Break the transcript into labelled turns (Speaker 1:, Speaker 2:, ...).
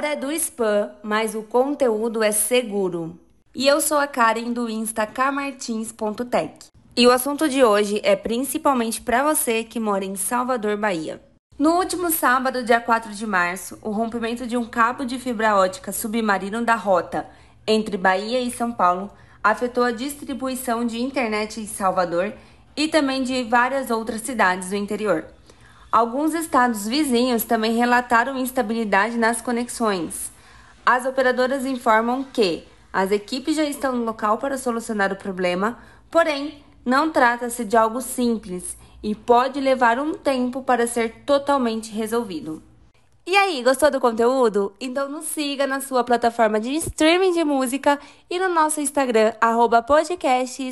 Speaker 1: Hora é do spam, mas o conteúdo é seguro. E eu sou a Karen do Insta camartins.tech. E o assunto de hoje é principalmente para você que mora em Salvador, Bahia. No último sábado, dia 4 de março, o rompimento de um cabo de fibra ótica submarino da rota entre Bahia e São Paulo afetou a distribuição de internet em Salvador e também de várias outras cidades do interior. Alguns estados vizinhos também relataram instabilidade nas conexões. As operadoras informam que as equipes já estão no local para solucionar o problema, porém, não trata-se de algo simples e pode levar um tempo para ser totalmente resolvido. E aí, gostou do conteúdo? Então nos siga na sua plataforma de streaming de música e no nosso Instagram, arroba podcast.